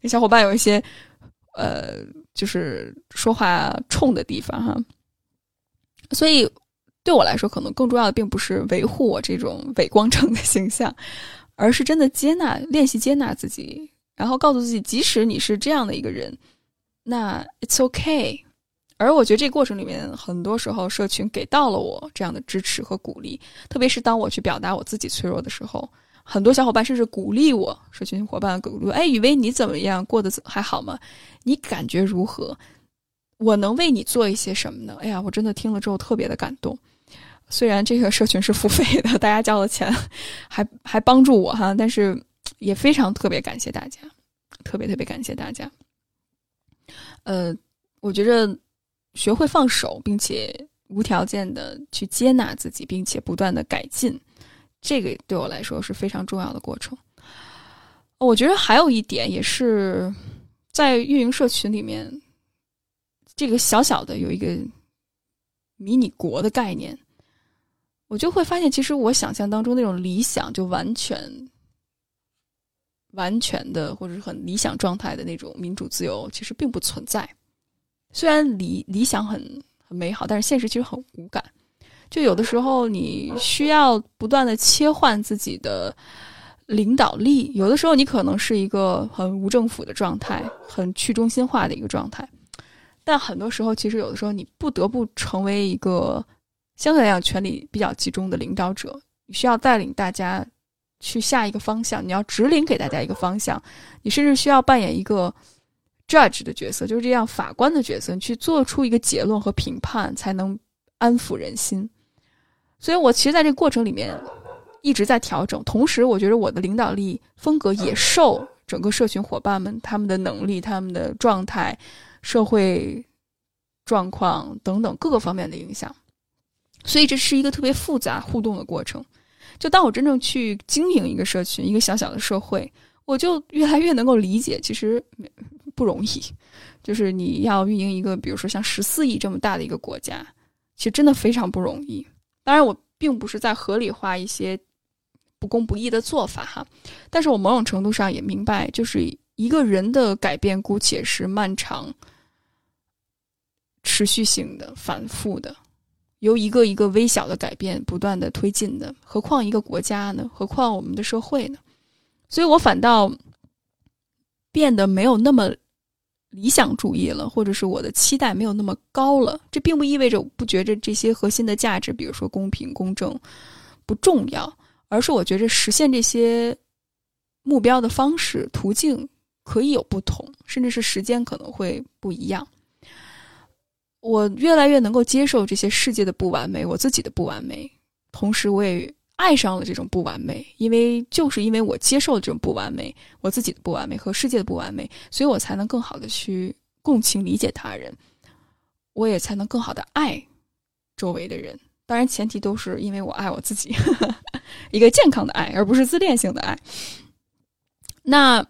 跟小伙伴有一些呃，就是说话冲的地方哈。所以对我来说，可能更重要的并不是维护我这种伪光正的形象，而是真的接纳、练习接纳自己。然后告诉自己，即使你是这样的一个人，那 it's OK。而我觉得这个过程里面，很多时候社群给到了我这样的支持和鼓励，特别是当我去表达我自己脆弱的时候，很多小伙伴甚至鼓励我，社群伙伴鼓励，哎，雨薇你怎么样？过得还好吗？你感觉如何？我能为你做一些什么呢？哎呀，我真的听了之后特别的感动。虽然这个社群是付费的，大家交了钱，还还帮助我哈，但是。也非常特别感谢大家，特别特别感谢大家。呃，我觉着学会放手，并且无条件的去接纳自己，并且不断的改进，这个对我来说是非常重要的过程。我觉得还有一点，也是在运营社群里面，这个小小的有一个迷你国的概念，我就会发现，其实我想象当中那种理想，就完全。完全的或者是很理想状态的那种民主自由，其实并不存在。虽然理理想很很美好，但是现实其实很无感。就有的时候，你需要不断的切换自己的领导力。有的时候，你可能是一个很无政府的状态，很去中心化的一个状态。但很多时候，其实有的时候，你不得不成为一个相对来讲权力比较集中的领导者。你需要带领大家。去下一个方向，你要指领给大家一个方向，你甚至需要扮演一个 judge 的角色，就是这样法官的角色，你去做出一个结论和评判，才能安抚人心。所以我其实在这个过程里面一直在调整，同时我觉得我的领导力风格也受整个社群伙伴们他们的能力、他们的状态、社会状况等等各个方面的影响。所以这是一个特别复杂互动的过程。就当我真正去经营一个社群，一个小小的社会，我就越来越能够理解，其实不容易。就是你要运营一个，比如说像十四亿这么大的一个国家，其实真的非常不容易。当然，我并不是在合理化一些不公不义的做法哈，但是我某种程度上也明白，就是一个人的改变，姑且是漫长、持续性的、反复的，由一个一个微小的改变不断的推进的，何况一个国家呢？何况我们的社会呢？所以我反倒变得没有那么。理想主义了，或者是我的期待没有那么高了，这并不意味着我不觉着这些核心的价值，比如说公平公正不重要，而是我觉着实现这些目标的方式途径可以有不同，甚至是时间可能会不一样。我越来越能够接受这些世界的不完美，我自己的不完美，同时我也。爱上了这种不完美，因为就是因为我接受了这种不完美，我自己的不完美和世界的不完美，所以我才能更好的去共情理解他人，我也才能更好的爱周围的人。当然，前提都是因为我爱我自己，一个健康的爱，而不是自恋性的爱。那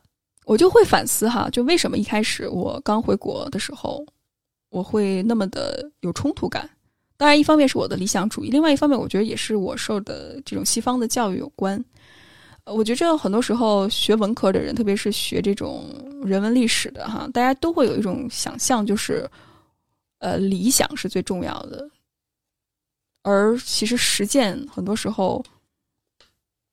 我就会反思哈，就为什么一开始我刚回国的时候，我会那么的有冲突感。当然，一方面是我的理想主义，另外一方面，我觉得也是我受的这种西方的教育有关。我觉着很多时候学文科的人，特别是学这种人文历史的哈，大家都会有一种想象，就是呃，理想是最重要的，而其实实践很多时候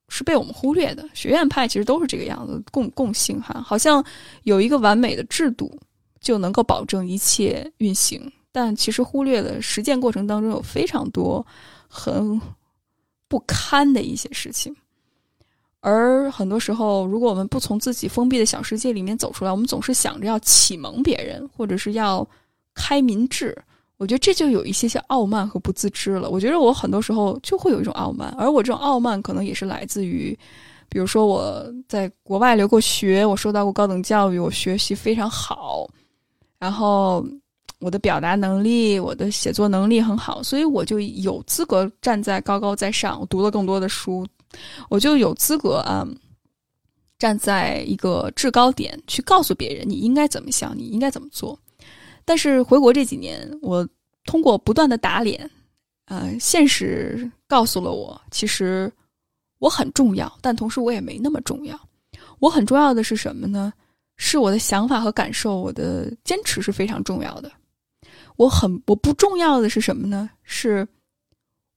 是被我们忽略的。学院派其实都是这个样子，共共性哈，好像有一个完美的制度就能够保证一切运行。但其实忽略了实践过程当中有非常多很不堪的一些事情，而很多时候，如果我们不从自己封闭的小世界里面走出来，我们总是想着要启蒙别人，或者是要开民智，我觉得这就有一些些傲慢和不自知了。我觉得我很多时候就会有一种傲慢，而我这种傲慢可能也是来自于，比如说我在国外留过学，我受到过高等教育，我学习非常好，然后。我的表达能力，我的写作能力很好，所以我就有资格站在高高在上。我读了更多的书，我就有资格啊，站在一个制高点去告诉别人你应该怎么想，你应该怎么做。但是回国这几年，我通过不断的打脸，呃，现实告诉了我，其实我很重要，但同时我也没那么重要。我很重要的是什么呢？是我的想法和感受，我的坚持是非常重要的。我很我不重要的是什么呢？是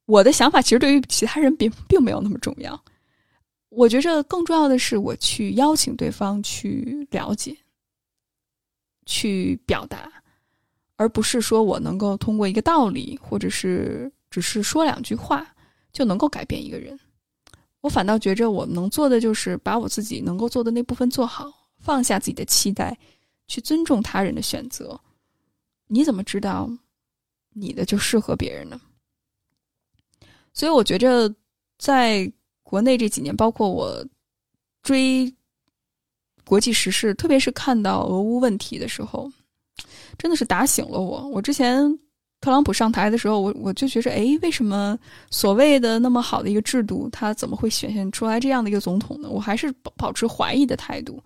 我的想法，其实对于其他人并并没有那么重要。我觉着更重要的是，我去邀请对方去了解、去表达，而不是说我能够通过一个道理，或者是只是说两句话就能够改变一个人。我反倒觉着，我能做的就是把我自己能够做的那部分做好，放下自己的期待，去尊重他人的选择。你怎么知道你的就适合别人呢？所以我觉着，在国内这几年，包括我追国际时事，特别是看到俄乌问题的时候，真的是打醒了我。我之前特朗普上台的时候，我我就觉着，哎，为什么所谓的那么好的一个制度，他怎么会显现出来这样的一个总统呢？我还是保保持怀疑的态度。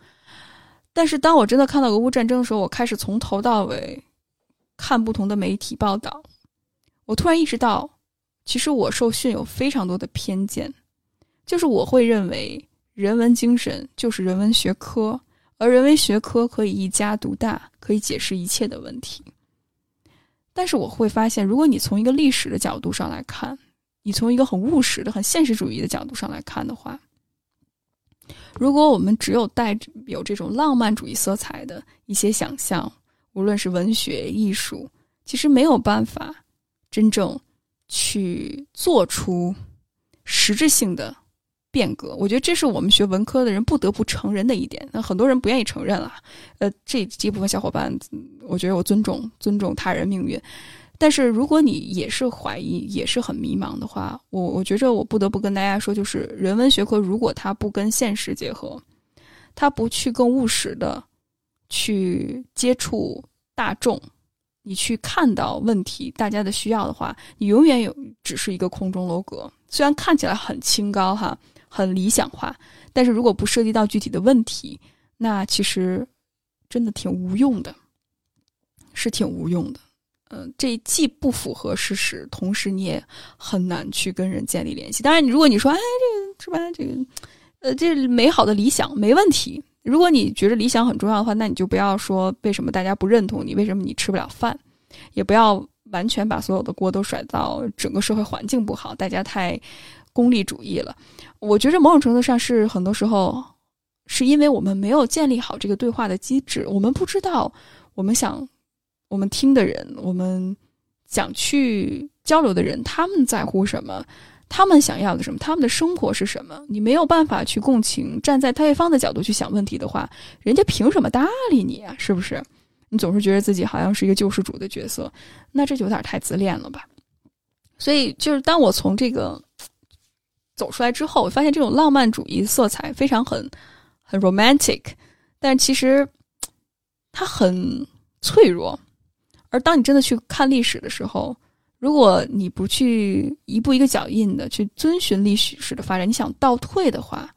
但是当我真的看到俄乌战争的时候，我开始从头到尾。看不同的媒体报道，我突然意识到，其实我受训有非常多的偏见，就是我会认为人文精神就是人文学科，而人文学科可以一家独大，可以解释一切的问题。但是我会发现，如果你从一个历史的角度上来看，你从一个很务实的、很现实主义的角度上来看的话，如果我们只有带有这种浪漫主义色彩的一些想象。无论是文学艺术，其实没有办法真正去做出实质性的变革。我觉得这是我们学文科的人不得不承认的一点。那很多人不愿意承认了。呃，这这部分小伙伴，我觉得我尊重尊重他人命运。但是如果你也是怀疑，也是很迷茫的话，我我觉着我不得不跟大家说，就是人文学科如果它不跟现实结合，它不去更务实的。去接触大众，你去看到问题，大家的需要的话，你永远有只是一个空中楼阁。虽然看起来很清高哈，很理想化，但是如果不涉及到具体的问题，那其实真的挺无用的，是挺无用的。嗯，这既不符合事实，同时你也很难去跟人建立联系。当然，如果你说，哎，这个是吧？这个，呃，这美好的理想没问题。如果你觉得理想很重要的话，那你就不要说为什么大家不认同你，为什么你吃不了饭，也不要完全把所有的锅都甩到整个社会环境不好，大家太功利主义了。我觉着某种程度上是很多时候是因为我们没有建立好这个对话的机制，我们不知道我们想。我们听的人，我们想去交流的人，他们在乎什么？他们想要的什么？他们的生活是什么？你没有办法去共情，站在对方的角度去想问题的话，人家凭什么搭理你啊？是不是？你总是觉得自己好像是一个救世主的角色，那这就有点太自恋了吧？所以，就是当我从这个走出来之后，我发现这种浪漫主义色彩非常很很 romantic，但其实它很脆弱。而当你真的去看历史的时候，如果你不去一步一个脚印的去遵循历史式的发展，你想倒退的话，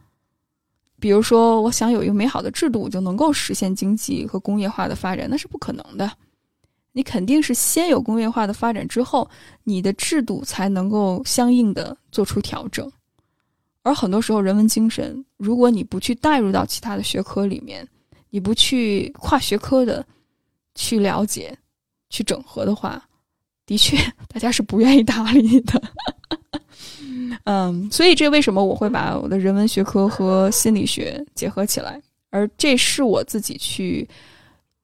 比如说我想有一个美好的制度我就能够实现经济和工业化的发展，那是不可能的。你肯定是先有工业化的发展之后，你的制度才能够相应的做出调整。而很多时候，人文精神，如果你不去带入到其他的学科里面，你不去跨学科的去了解。去整合的话，的确，大家是不愿意搭理你的。嗯，所以这为什么我会把我的人文学科和心理学结合起来？而这是我自己去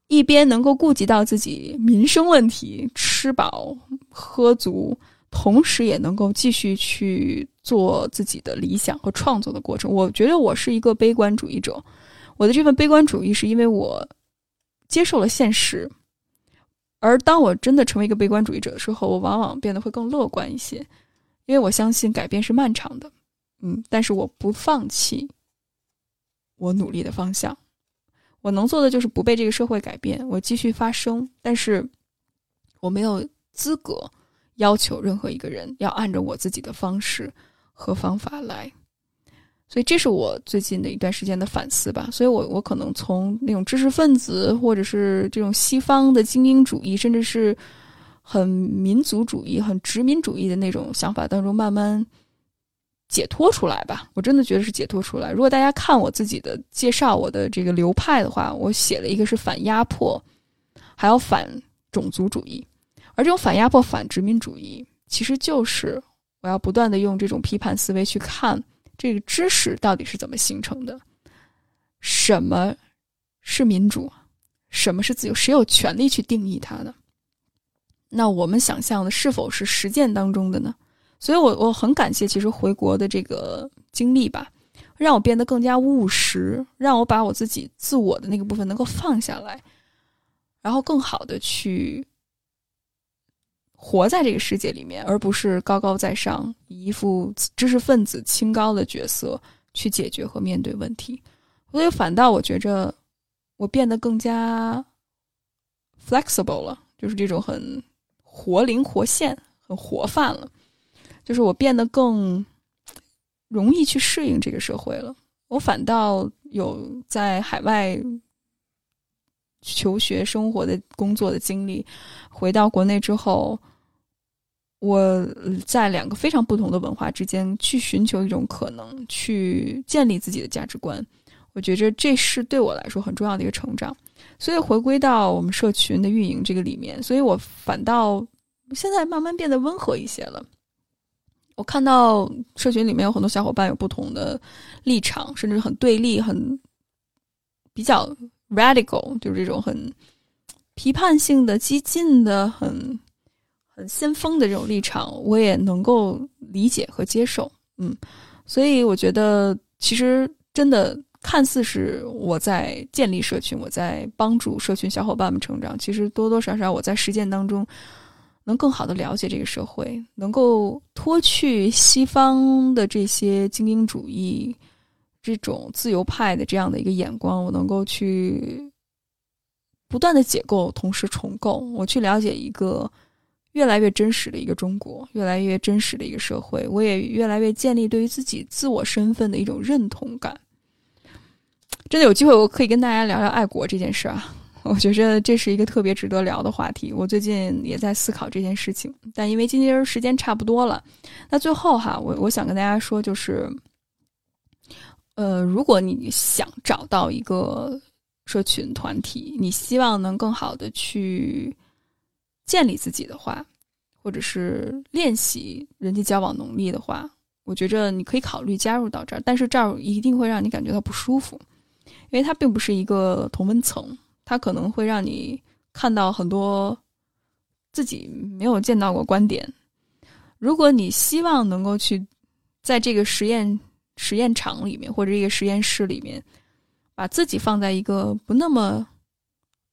一边能够顾及到自己民生问题，吃饱喝足，同时也能够继续去做自己的理想和创作的过程。我觉得我是一个悲观主义者，我的这份悲观主义是因为我接受了现实。而当我真的成为一个悲观主义者的时候，我往往变得会更乐观一些，因为我相信改变是漫长的，嗯，但是我不放弃我努力的方向。我能做的就是不被这个社会改变，我继续发声，但是我没有资格要求任何一个人要按照我自己的方式和方法来。所以这是我最近的一段时间的反思吧。所以，我我可能从那种知识分子，或者是这种西方的精英主义，甚至是很民族主义、很殖民主义的那种想法当中，慢慢解脱出来吧。我真的觉得是解脱出来。如果大家看我自己的介绍，我的这个流派的话，我写了一个是反压迫，还有反种族主义。而这种反压迫、反殖民主义，其实就是我要不断的用这种批判思维去看。这个知识到底是怎么形成的？什么是民主？什么是自由？谁有权利去定义它呢？那我们想象的是否是实践当中的呢？所以，我我很感谢其实回国的这个经历吧，让我变得更加务实，让我把我自己自我的那个部分能够放下来，然后更好的去。活在这个世界里面，而不是高高在上，以一副知识分子清高的角色去解决和面对问题。所以反倒我觉着，我变得更加 flexible 了，就是这种很活灵活现、很活泛了。就是我变得更容易去适应这个社会了。我反倒有在海外求学、生活的工作的经历，回到国内之后。我在两个非常不同的文化之间去寻求一种可能，去建立自己的价值观。我觉着这是对我来说很重要的一个成长。所以回归到我们社群的运营这个里面，所以我反倒现在慢慢变得温和一些了。我看到社群里面有很多小伙伴有不同的立场，甚至很对立，很比较 radical，就是这种很批判性的、激进的、很。先锋的这种立场，我也能够理解和接受，嗯，所以我觉得其实真的看似是我在建立社群，我在帮助社群小伙伴们成长，其实多多少少我在实践当中能更好的了解这个社会，能够脱去西方的这些精英主义、这种自由派的这样的一个眼光，我能够去不断的解构，同时重构，我去了解一个。越来越真实的一个中国，越来越真实的一个社会，我也越来越建立对于自己自我身份的一种认同感。真的有机会，我可以跟大家聊聊爱国这件事啊。我觉着这是一个特别值得聊的话题。我最近也在思考这件事情，但因为今天时间差不多了，那最后哈，我我想跟大家说，就是，呃，如果你想找到一个社群团体，你希望能更好的去建立自己的话，或者是练习人际交往能力的话，我觉着你可以考虑加入到这儿，但是这儿一定会让你感觉到不舒服，因为它并不是一个同温层。它可能会让你看到很多自己没有见到过观点。如果你希望能够去在这个实验实验场里面或者这个实验室里面，把自己放在一个不那么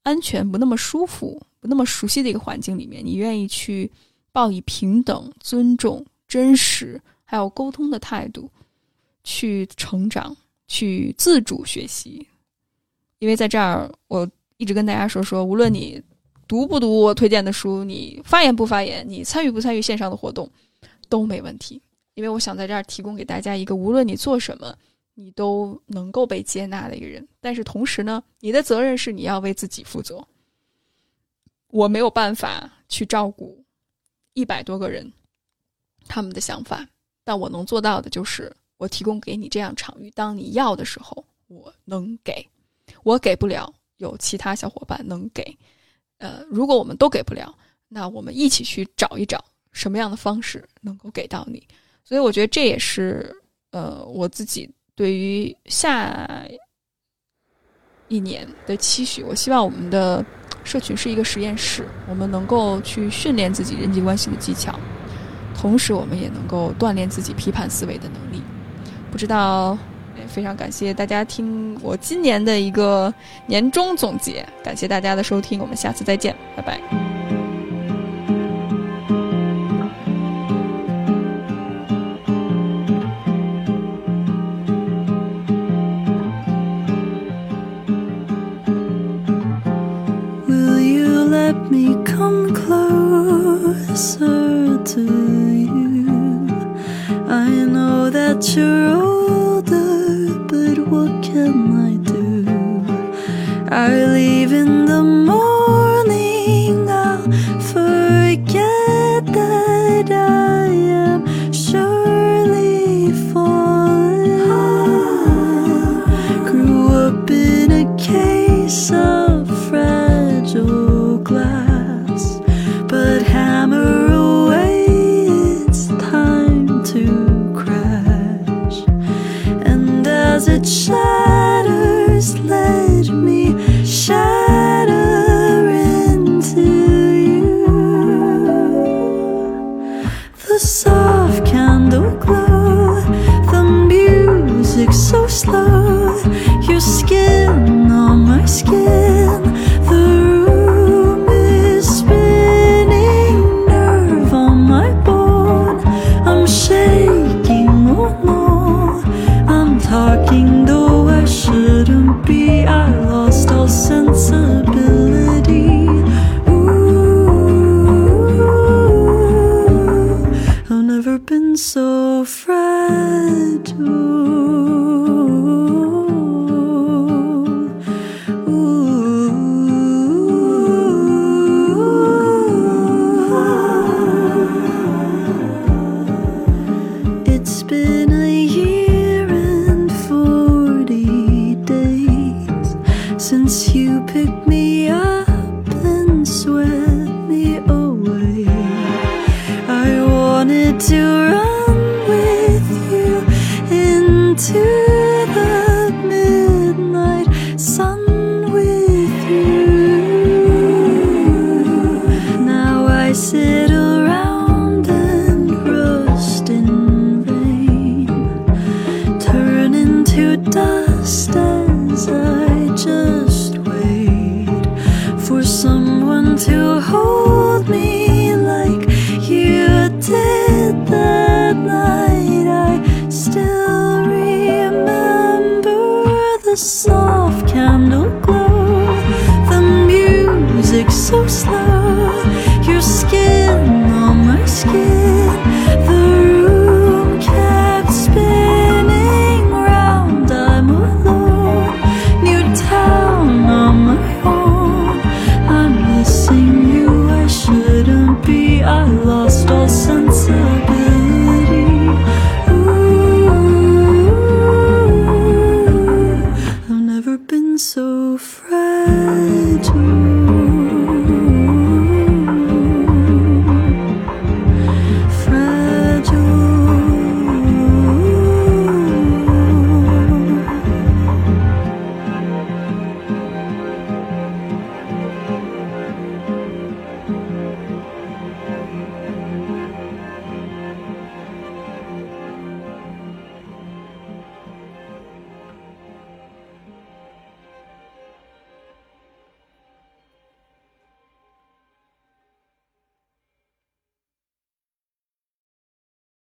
安全、不那么舒服、那么熟悉的一个环境里面，你愿意去抱以平等、尊重、真实还有沟通的态度去成长、去自主学习，因为在这儿我。一直跟大家说说，无论你读不读我推荐的书，你发言不发言，你参与不参与线上的活动，都没问题。因为我想在这儿提供给大家一个，无论你做什么，你都能够被接纳的一个人。但是同时呢，你的责任是你要为自己负责。我没有办法去照顾一百多个人他们的想法，但我能做到的就是，我提供给你这样场域，当你要的时候，我能给，我给不了。有其他小伙伴能给，呃，如果我们都给不了，那我们一起去找一找什么样的方式能够给到你。所以我觉得这也是呃我自己对于下一年的期许。我希望我们的社群是一个实验室，我们能够去训练自己人际关系的技巧，同时我们也能够锻炼自己批判思维的能力。不知道。非常感谢大家听我今年的一个年终总结，感谢大家的收听，我们下次再见，拜拜。Since you picked me up and swept me away. I wanted to run with you into